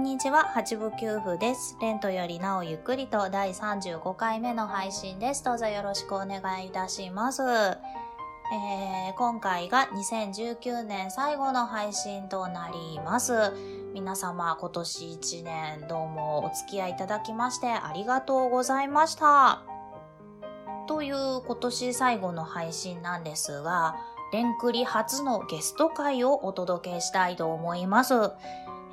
んにちは、八部九夫です。レントよりなおゆっくりと第35回目の配信です。どうぞよろしくお願いいたします。えー、今回が2019年最後の配信となります。皆様今年1年どうもお付き合いいただきましてありがとうございました。という今年最後の配信なんですが、レンクリ初のゲスト会をお届けしたいと思います。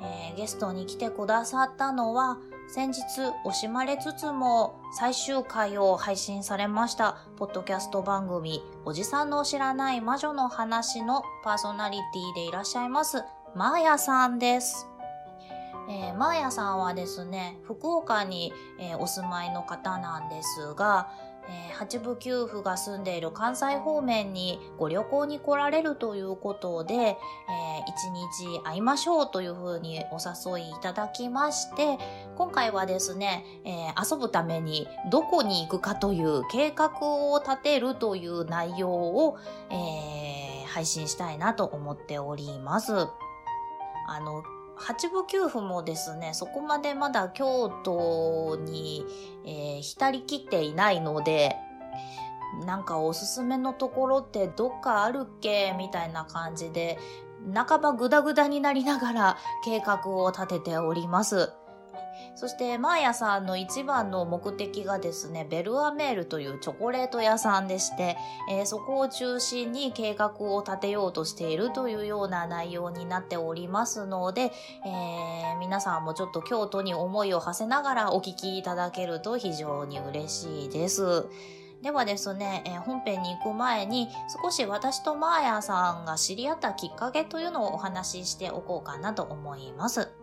えー、ゲストに来てくださったのは、先日惜しまれつつも最終回を配信されましたポッドキャスト番組おじさんの知らない魔女の話のパーソナリティでいらっしゃいますマーヤさんです。えー、マーヤさんはですね、福岡に、えー、お住まいの方なんですが、えー、八部九夫が住んでいる関西方面にご旅行に来られるということで、えー、一日会いましょうというふうにお誘いいただきまして、今回はですね、えー、遊ぶためにどこに行くかという計画を立てるという内容を、えー、配信したいなと思っております。あの、八部九夫もですね、そこまでまだ京都に、えー、浸りきっていないので、なんかおすすめのところってどっかあるっけ？みたいな感じで、半ばグダグダになりながら計画を立てております。そして、マーヤさんの一番の目的がですね、ベルアメールというチョコレート屋さんでして、えー、そこを中心に計画を立てようとしているというような内容になっておりますので、えー、皆さんもちょっと京都に思いを馳せながらお聞きいただけると非常に嬉しいです。ではですね、えー、本編に行く前に少し私とマーヤさんが知り合ったきっかけというのをお話ししておこうかなと思います。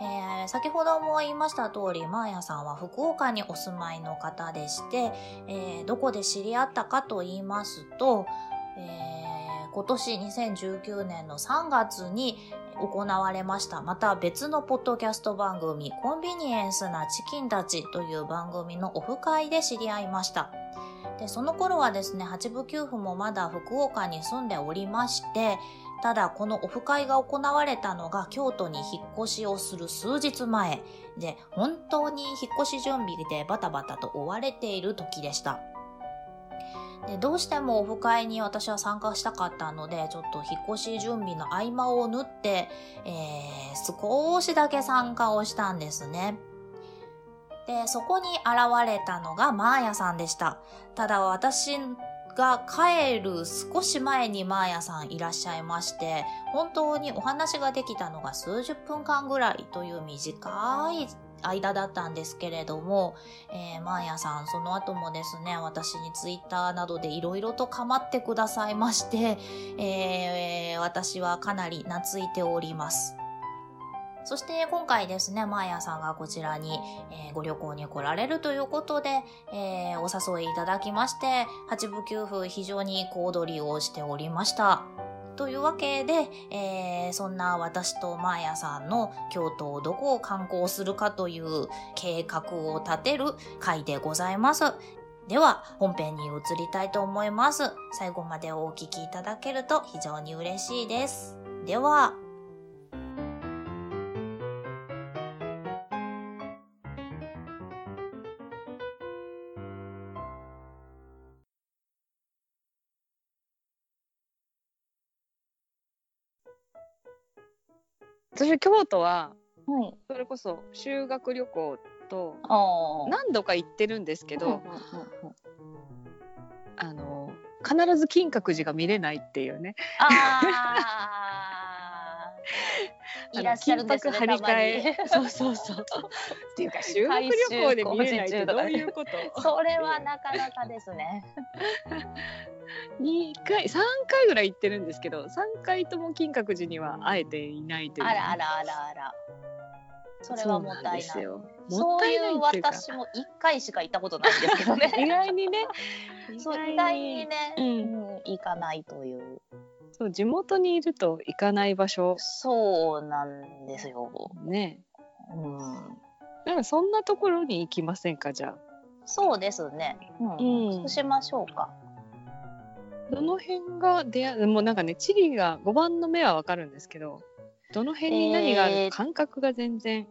えー、先ほども言いました通り、マーヤさんは福岡にお住まいの方でして、えー、どこで知り合ったかと言いますと、えー、今年2019年の3月に行われました。また別のポッドキャスト番組、コンビニエンスなチキンたちという番組のオフ会で知り合いました。で、その頃はですね、八部九夫もまだ福岡に住んでおりまして、ただこのオフ会が行われたのが京都に引っ越しをする数日前で本当に引っ越し準備でバタバタと追われている時でした。でどうしてもオフ会に私は参加したかったのでちょっと引っ越し準備の合間を縫って、えー、少しだけ参加をしたんですね。で、そこに現れたのがマーヤさんでした。ただ私が帰る少し前にマーヤさんいらっしゃいまして、本当にお話ができたのが数十分間ぐらいという短い間だったんですけれども、えー、マーヤさん、その後もですね、私にツイッターなどでいろいろと構ってくださいまして、えー、私はかなり懐いております。そして今回ですね、マーヤさんがこちらに、えー、ご旅行に来られるということで、えー、お誘いいただきまして、八部九夫非常に小躍りをしておりました。というわけで、えー、そんな私とマーヤさんの京都をどこを観光するかという計画を立てる回でございます。では、本編に移りたいと思います。最後までお聞きいただけると非常に嬉しいです。では、私京都は、はい、それこそ修学旅行と何度か行ってるんですけど、あの必ず金閣寺が見れないっていうね。あ いらっしゃるんですね。張り替え。そうそうそう。っていうか修学旅行で見れないってどういうこと？それはなかなかですね。二回三回ぐらい行ってるんですけど、三回とも金閣寺には会えていないという。あらあらあらあら。それはもったいない。そういう私も1回しか行ったことないんですけどね。意外にね。そう意外にね、うん、行かないという。そう地元にいると行かない場所。そうなんですよ。ね。うん。なんかそんなところに行きませんか？じゃあ。そうですね。うん。うん、そうしましょうか。どの辺が出会う？もうなんかね地理が5番の目はわかるんですけどどの辺に何がある？感覚が全然、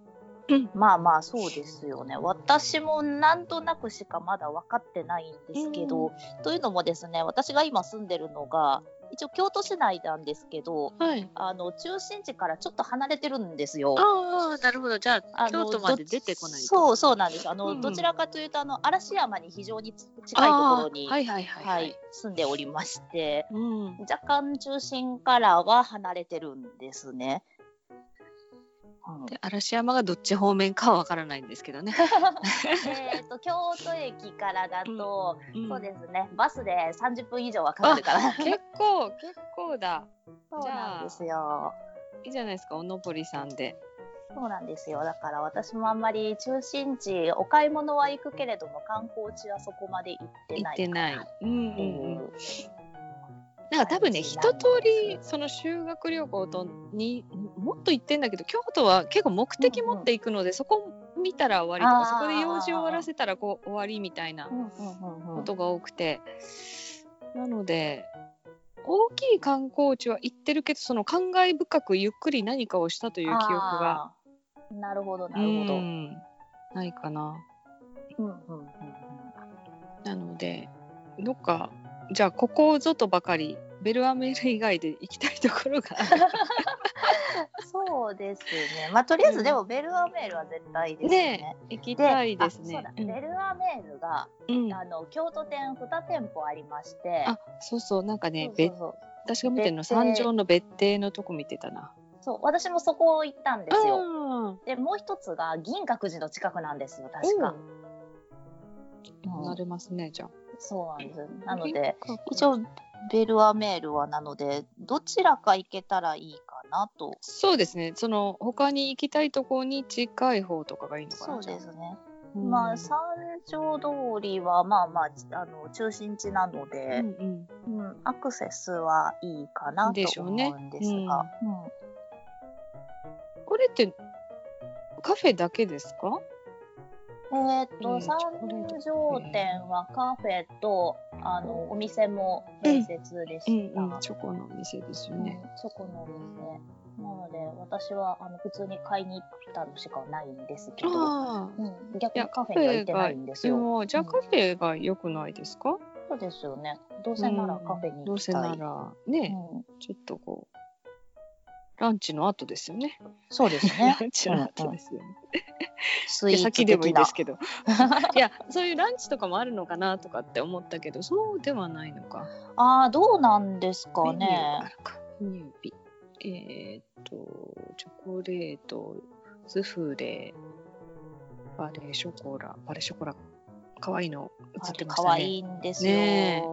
えー、まあまあそうですよね私もなんとなくしかまだ分かってないんですけど、というのもですね私が今住んでるのが一応京都市内なんですけど、はい、あの中心地からちょっと離れてるんですよ。ああなるほど。じゃあ京都まで出てこないそうそうなんです。あの、うん、どちらかというとあの嵐山に非常に近いところに、はいはいはい、はい、住んでおりまして、うん、若干中心からは離れてるんですね。で嵐山がどっち方面かはわからないんですけどね。えと 京都駅からだと、うん、そうですねバスで30分以上はかかるから。結構結構だ。そうなんですよ。いいじゃないですかおのぼりさんで。そうなんですよだから私もあんまり中心地お買い物は行くけれども観光地はそこまで行ってない行ってない。うんうんうんなんか多分ね一通りその修学旅行とにもっと行ってんだけど京都は結構目的持っていくので、うんうん、そこ見たら終わりとかそこで用事を終わらせたらこう終わりみたいなことが多くて、なので大きい観光地は行ってるけどその感慨深くゆっくり何かをしたという記憶がなるほどなるほど、ないかな。うんうんうん、なのでどっかじゃあここぞとばかりベルアメール以外で行きたいところがそうですね。まあとりあえずでもベルアメールは絶対ですね。ね行きたいですね。ベルアメールが、うん、あの京都店2店舗ありまして。あそうそうなんかね別私が見てるの三条の別邸のとこ見てたな。そう私もそこ行ったんですよ。でもう一つが銀閣寺の近くなんですよ確か。うん、なれますねじゃあ。そうなんです。なので、一応、ベルアメールはなので、どちらか行けたらいいかなと。そうですね。その、他に行きたいところに近い方とかがいいのかな。そうですね。まあ、三条通りは、まあまあ、あの、中心地なので、うんうんうん、アクセスはいいかなと思うんですが。ねうん、これって、カフェだけですか？えっ、と、三条店はカフェと、あの、お店も併設でした。うんうんチョコのお店ですよね。チョコのお店。なので、私は、あの、普通に買いに行ったのしかないんですけど、うん、逆にカフェには行ってないんですよ。じゃあカフェが良くないですか、そうですよね。どうせならカフェに行きたい。どうせなら、ね、ちょっとこう、ランチの後ですよね。そうですね。ランチの後ですよね。スイーツ先でもいいですけど。いや、そういうランチとかもあるのかなとかって思ったけど、そうではないのか。ああ、どうなんですかね。入日。えー、っと、チョコレート、スフレ、バレーショコラ、バレーショコラ、可愛いの映ってましたね。可愛いんですよ。ね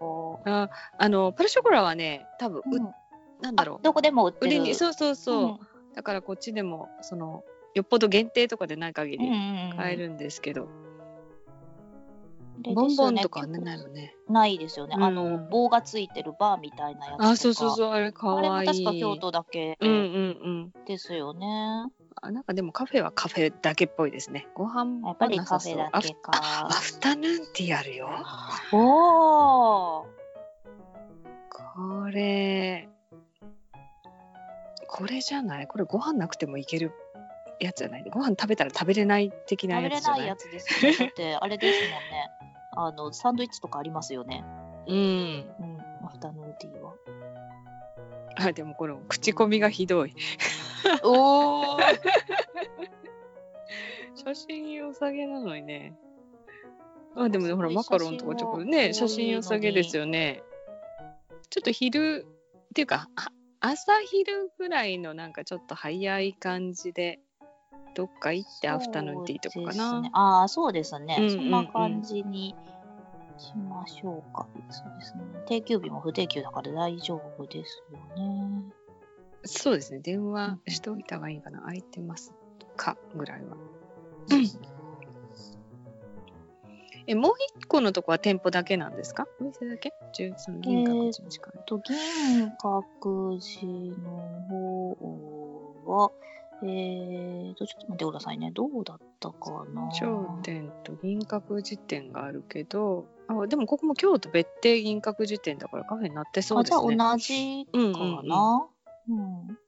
ああの、パレショコラはね、多分、うん、なんだろう。どこでも売ってる。にそうそうそう。うん、だからこっちでも、その、よっぽど限定とかでない限り買えるんですけど。ボンボンとかね、ないのね。ないですよね。あの、棒がついてるバーみたいなやつあ、そうそうそう、あれかわいい。あれも確か京都だけ？うんうんうん。ですよね。あなんかでもカフェはカフェだけっぽいですね。ご飯やっぱりカフェだけか。アフタヌーンティーあるよ。おお。これ、これじゃない？これご飯なくてもいけるやつじゃない？ご飯食べたら食べれない的なやつじゃない？食べれないやつですよね。だってあれですもんね。あの、サンドイッチとかありますよね。うん。うん、アフタヌーンティーは。あ、でもこの口コミがひどい。おお。写真良さげなのにね。あ、でもね、ほら、マカロンとかちょっとね、写真良さげですよね。ちょっと昼っていうか、朝昼ぐらいのなんかちょっと早い感じでどっか行ってアフタヌーンティーとかかな。ね、ああそうですね、うんうんうん、そんな感じにしましょうか。そうですね。定休日も不定休だから大丈夫ですよね。そうですね。電話しておいた方がいいかな。空いてますとか？ぐらいは。え、もう一個のとこは店舗だけなんですか？お店だけ？十その銀閣寺にしかない。と、銀閣寺の方は、えーと、ちょっと待ってくださいね。どうだったかな？頂点と銀閣寺店があるけど、あでもここも京都別邸銀閣寺店だからカフェになってそうあ、ですね。じゃあ同じかな？うん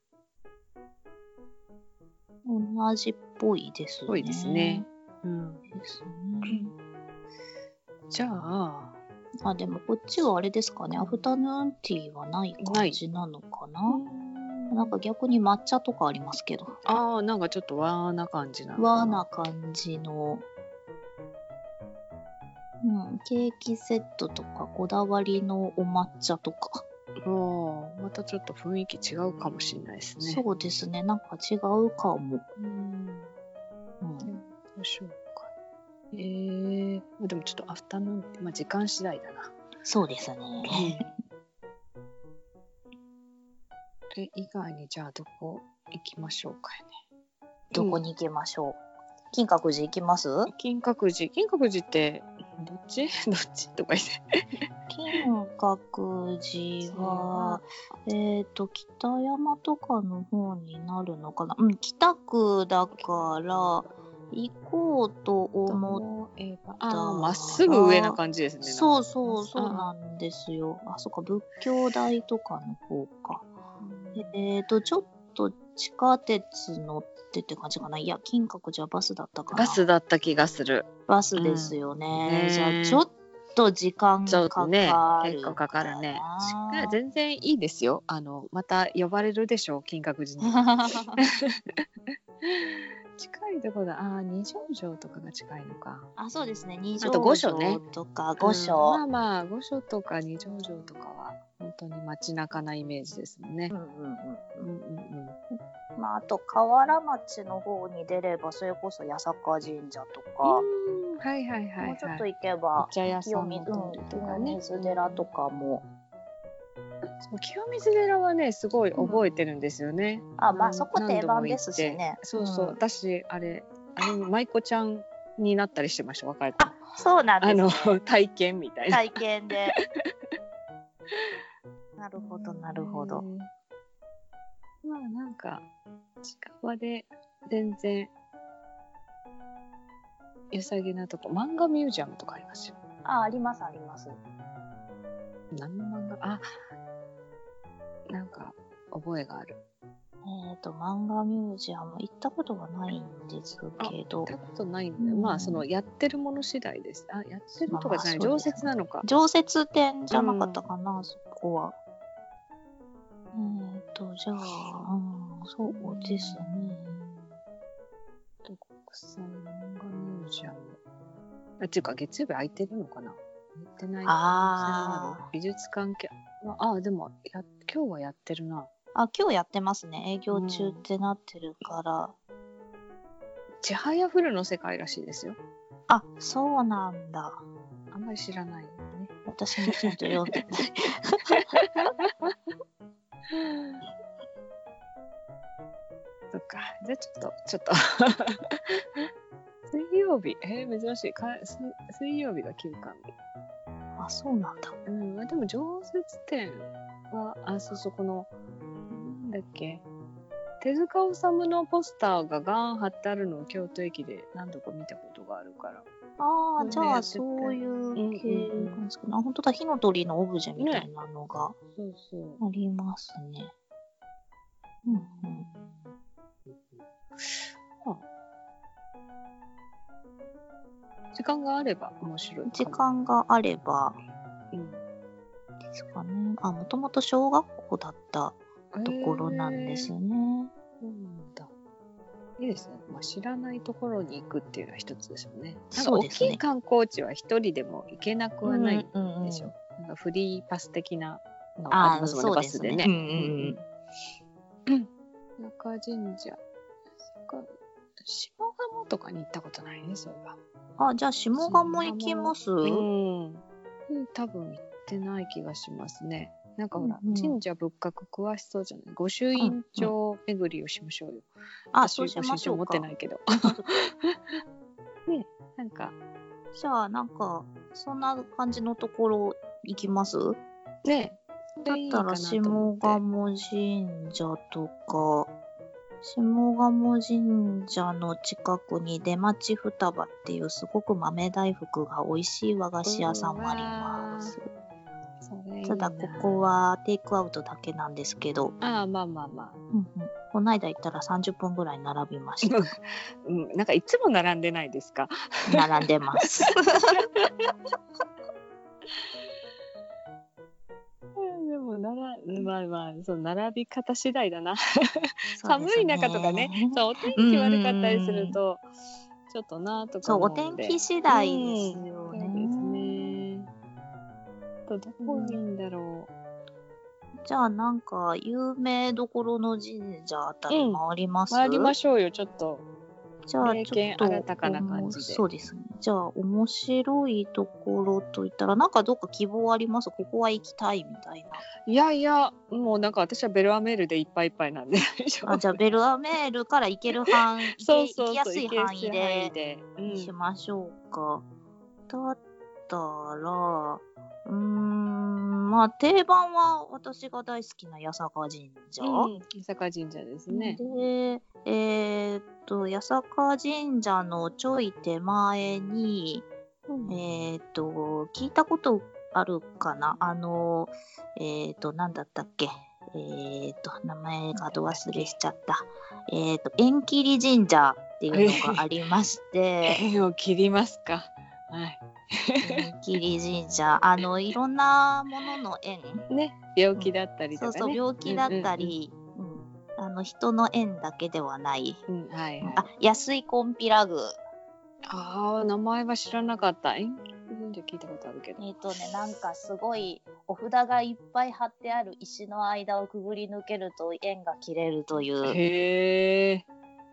同じっぽいですね。ぽいですね。うん、ですね。じゃあ、あ、でもこっちはあれですかね。アフタヌーンティーはない感じなのかな。なんか逆に抹茶とかありますけど。ああ、なんかちょっと和な感じなのか和な感じの、うん、ケーキセットとかこだわりのお抹茶とか。おーまたちょっと雰囲気違うかもしれないですね。そうですね。なんか違うかも。うん。うん、どうしでもちょっとアフタヌーンって、まあ時間次第だな。そうですね。それ以外にじゃあどこ行きましょうかね。どこに行きましょう？金閣寺行きます？金閣寺。金閣寺って、どっち？どっち？とか言って。金閣寺は、えっ、と、北山とかの方になるのかな？うん、北区だから、行こうと思っえばあーまっすぐ上な感じですね。そうそう、そうあなんですよ。あ、そっか、仏教大とかの方か。えっ、と、ちょっと地下鉄乗ってって感じかな。いや、金閣寺はバスだったかな。バスだった気がする。バスですよね。うんじゃねあ、ちょっと時間ちょかかるね結構かかるね。全然いいですよ。あの、また呼ばれるでしょう、金閣寺に。近いところだ。ああ、二条城とかが近いのか。あ、そうですね。二条城とか、御所。うんまあまあ、御所とか二条城とかは、本当に街中なイメージですもんねうん。うんうんうんうんうん。まあ、あと河原町の方に出ればそれこそ八坂神社とか、うんはいはいはい、はい。もうちょっと行けばお茶屋さ清水,、寺とかも、そう清水寺はね、すごい覚えてるんですよね。あまうん。あそこ定番ですし何度も行っねて。そうそう。うん。私、あれ、あれに舞子ちゃんになったりしてました、若い子。そうなんあです、ね、の、体験みたいな。体験で。なるほどなるほど、うん。まあなんか、近場で全然、良さげなとこ、漫画ミュージアムとかありますよ。あありますあります何の漫画？あ、なんか、覚えがある。えっ、と漫画ミュージアム行ったことがないんですけど行ったことないんで、うんまあそのやってるもの次第です。あ、やってるとかじゃない、まあまあ常設なのか。常設展じゃなかったかな、そこは。えっ、と、じゃあ、うん、そうですね。と国際漫画ミュージアム。あっていうか、月曜日空いてるのかな？空いてないあー美術関係。ああ、でもや、今日はやってるな。あ、今日やってますね。営業中ってなってるから。ちはやふるの世界らしいですよ。あ、そうなんだ。あんまり知らないよね。私もちゃんと読んでない。そっか。じゃあちょっと、ちょっと。水曜日、えー、珍しいか水。水曜日が休館日。あ、そうなんだ。うん、まあでも常設展は、あ、そうそう、この、なんだっけ、手塚治虫のポスターがガーン貼ってあるのを京都駅で何度か見たことがあるから。ああ、ねじゃあそういう系なんですかね。あ、本当だ、火の鳥のオブジェみたいなのが。ありますね。うんうん。間があれば面白い。時間があればうんですかね。あ、もともと小学校だったところなんですね。そうなんだ。いいですね。まあ、知らないところに行くっていうのは一つですよね。なんか大きい観光地は一人でも行けなくはないうんうんうんでしょ。なんかフリーパス的なのあありますもんね、そうバですね。スでね。うんうんうん。中神社。そっか下鴨とかに行ったことないね、そういえば。あ、じゃあ下鴨行きます？うん。うん多分行ってない気がしますね。なんかほら、うんうん神社仏閣詳しそうじゃない？御朱印帳巡りをしましょうよ。あ、私そうしましょう持って。ないけど。ねなんか、じゃあ、なんか、そんな感じのところ行きます？ねだったら、下鴨神社とか、下鴨神社の近くに出町双葉っていうすごく豆大福が美味しい和菓子屋さんもあります。ただここは。はテイクアウトだけなんですけど、ああ、まあまあまあ。うんうん、この間行ったら30分ぐらい並びました。うん、なんかいつも並んでないですか？並んでます。でもなら、まあまあ、その並び方次第だな。そうです寒い中とかね、そうお天気悪かったりすると、ちょっとなとかそう、お。天気次第ですよね。ね。とどこがいいんだろじゃあなんか有名どころの神社あたり回りまう。す、回りましょうよ、ちょっと。じゃあ名ちょっと犬新たかな感じでそうですね。じゃあ面白いところといったらなんかどっか希望あります？ここは行きたいみたいな。いやいや、もうなんか私はベルアメールでいっぱいいっぱいなんで。あじゃあベルアメールから行ける範囲、そうそう行きやすい範囲でで。うんしましょうか。だったら、うーん、まあ定番は私が大好きな八坂神社。うん、伊坂神社ですね。で、えーっと、八坂神社のちょい手前に、えーっと、聞いたことあるかな？あの、えーっと、なんだったっけ？えーっと、名前がど忘れしちゃった。えーっと、縁切り神社っていうのがありまして、縁を切りますか。はい。縁切り神社、あの、いろんなものの縁、ね、病気だったりとかね。そうそう、病気だったり、うんあの、人の縁だけではない。うんうんうん。うん、はいはい。あ、安いコンピラグ。ああ、名前は知らなかった。縁切り神社聞いたことあるけど。えっ、とね、なんかすごい、お札がいっぱい貼ってある石の間をくぐり抜けると縁が切れるという、へえ。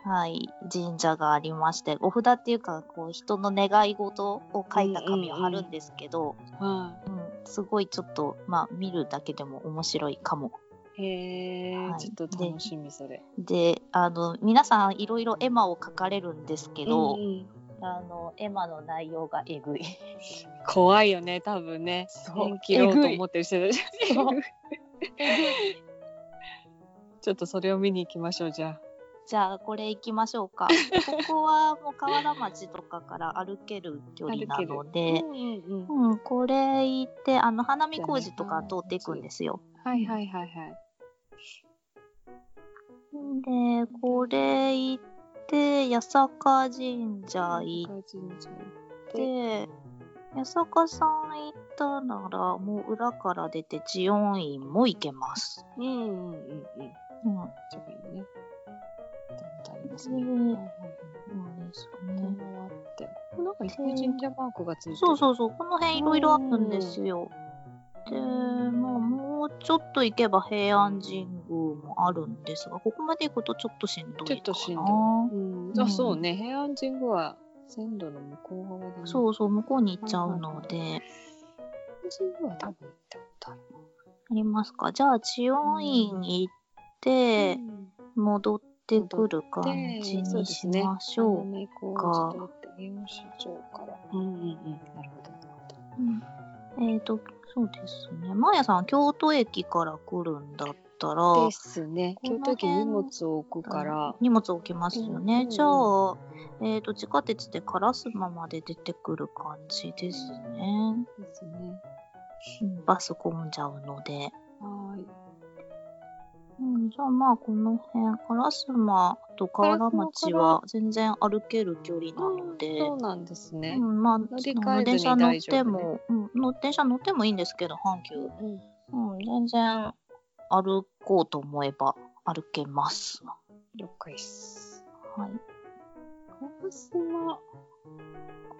はい、神社がありまして、お札っていうか、こう、人の願い事を書いた紙を貼るんですけど、はうんすごいちょっと、まあ、見るだけでも面白いかも。い。へえ、はいちょっと楽しみそれ。で、あの、皆さんいろいろ絵馬を描かれるんですけど、うんうんあの、絵馬の内容がえぐい。怖いよね、多分ね。そう縁切ろうと思ってる人たち。ちょっとそれを見に行きましょう、じゃじゃあ、これ行きましょうか。ここはもう河原町とかから歩ける距離なのあ。で、うんうんうん。うん、これ行って、あの、花見工事とか通っていくんですよ。はいはいはいはい。で、これ行って、八坂神社行って。て、八坂さん行ったなら、もう裏から出て、知音院も行けます。うんうんうんうん。うん。ちょっといいね。ありますね。うん。なんかいっぱい神社マークがついてる。そうそうそう、この辺いろいろあるんですよ。で、まあ、もうちょっと行けば平安神宮もあるんですが、ここまで行くとちょっとしんどいかな。ちょっとしんどい。うん、あ、そうね。平安神宮は線路の向こう側だね。う。そうそう、向こうに行っちゃうので、平安神宮は多分行ったことある。ありますか？じゃあ、知音院行って、戻ってくる感じにしましょう。う。ね、こうんうんうん。なるほどなるほど。うんえっ、と、そうですね。マーヤさん、京都駅から来るんだったら、ですね。京都駅に荷辺物を置くから。荷物置きますよね。うんじゃあ、えっ、と、地下鉄で烏丸まで出てくる感じですね。ですね。うんバス混んじゃうので。うん、じゃあまあ、この辺、烏丸と河原町は全然歩ける距離なので、そうなんですね。うん、まあ、電車乗っても、うんの、電車乗ってもいいんですけど、阪急。うん。うん、全然歩こうと思えば歩けます。了解です。はい。烏丸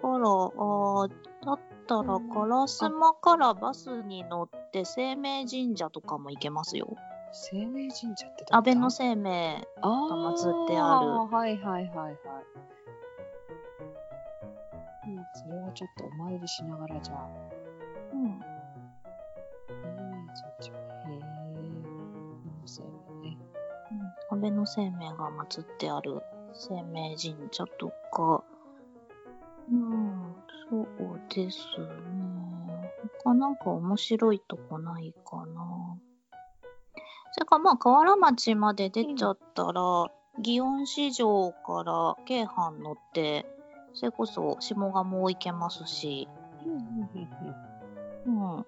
から、あーだったら、烏丸からバスに乗って、生命神社とかも行けますよ。生命神社って安倍の生命が祀ってある。あはいはいはいはい。うん、それはちょっとお参りしながらじゃあ。うん。生命神社。へえ。生命ね。うん。安倍の生命が祀ってある生命神社とか。うん、そうですね。他なんか面白いとこないかな。それからまあ、河原町まで出ちゃったら、祇園市場から京阪乗って、それこそ下鴨も行けますし、うん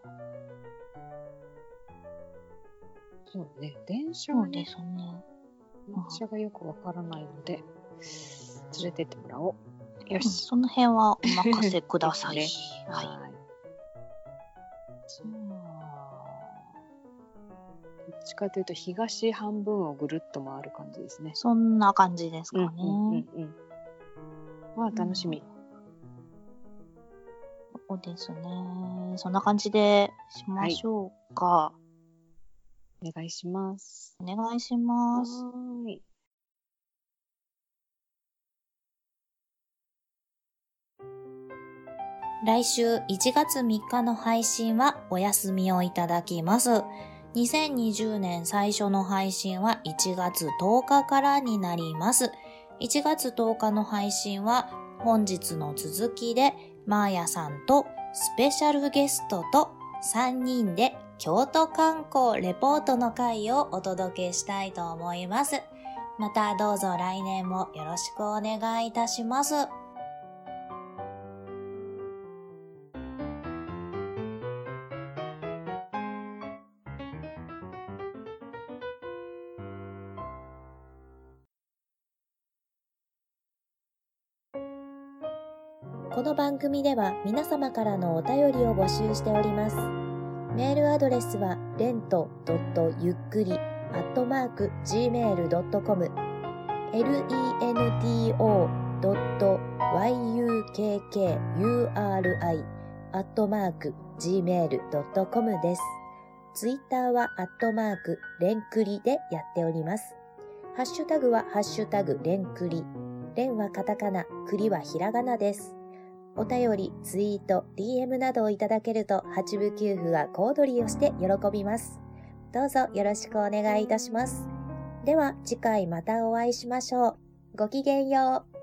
そうね、電車がねそうね。電車がよくわからないので、連れてってもらおう。ようんし。その辺はお任せください。ですはい。ちかというと東半分をぐるっと回る感じですね。そんな感じですかね。うんうんうんうん。まあ楽しみ。そうですね。そんな感じでしましょうか。お願いします。お願いします。はーい。来週1月3日の配信はお休みをいただきます。2020年最初の配信は1月10日からになります。1月10日の配信は本日の続きでマーヤさんとスペシャルゲストと3人で京都観光レポートの回をお届けしたいと思います。またどうぞ来年もよろしくお願いいたします。番組では皆様からのお便りを募集しております。メールアドレスは、レントゆっくり、アットマーク、gmail.com、lento.yukkuri.gmail.com です。ツイッターは、アットマーク、レンクリでやっております。ハッシュタグは、ハッシュタグ、レンクリ。レンはカタカナ、クリはひらがなです。お便り、ツイート、DM などをいただけると、八部九夫は小躍りをして喜びます。どうぞよろしくお願いいたします。では、次回またお会いしましょう。ごきげんよう。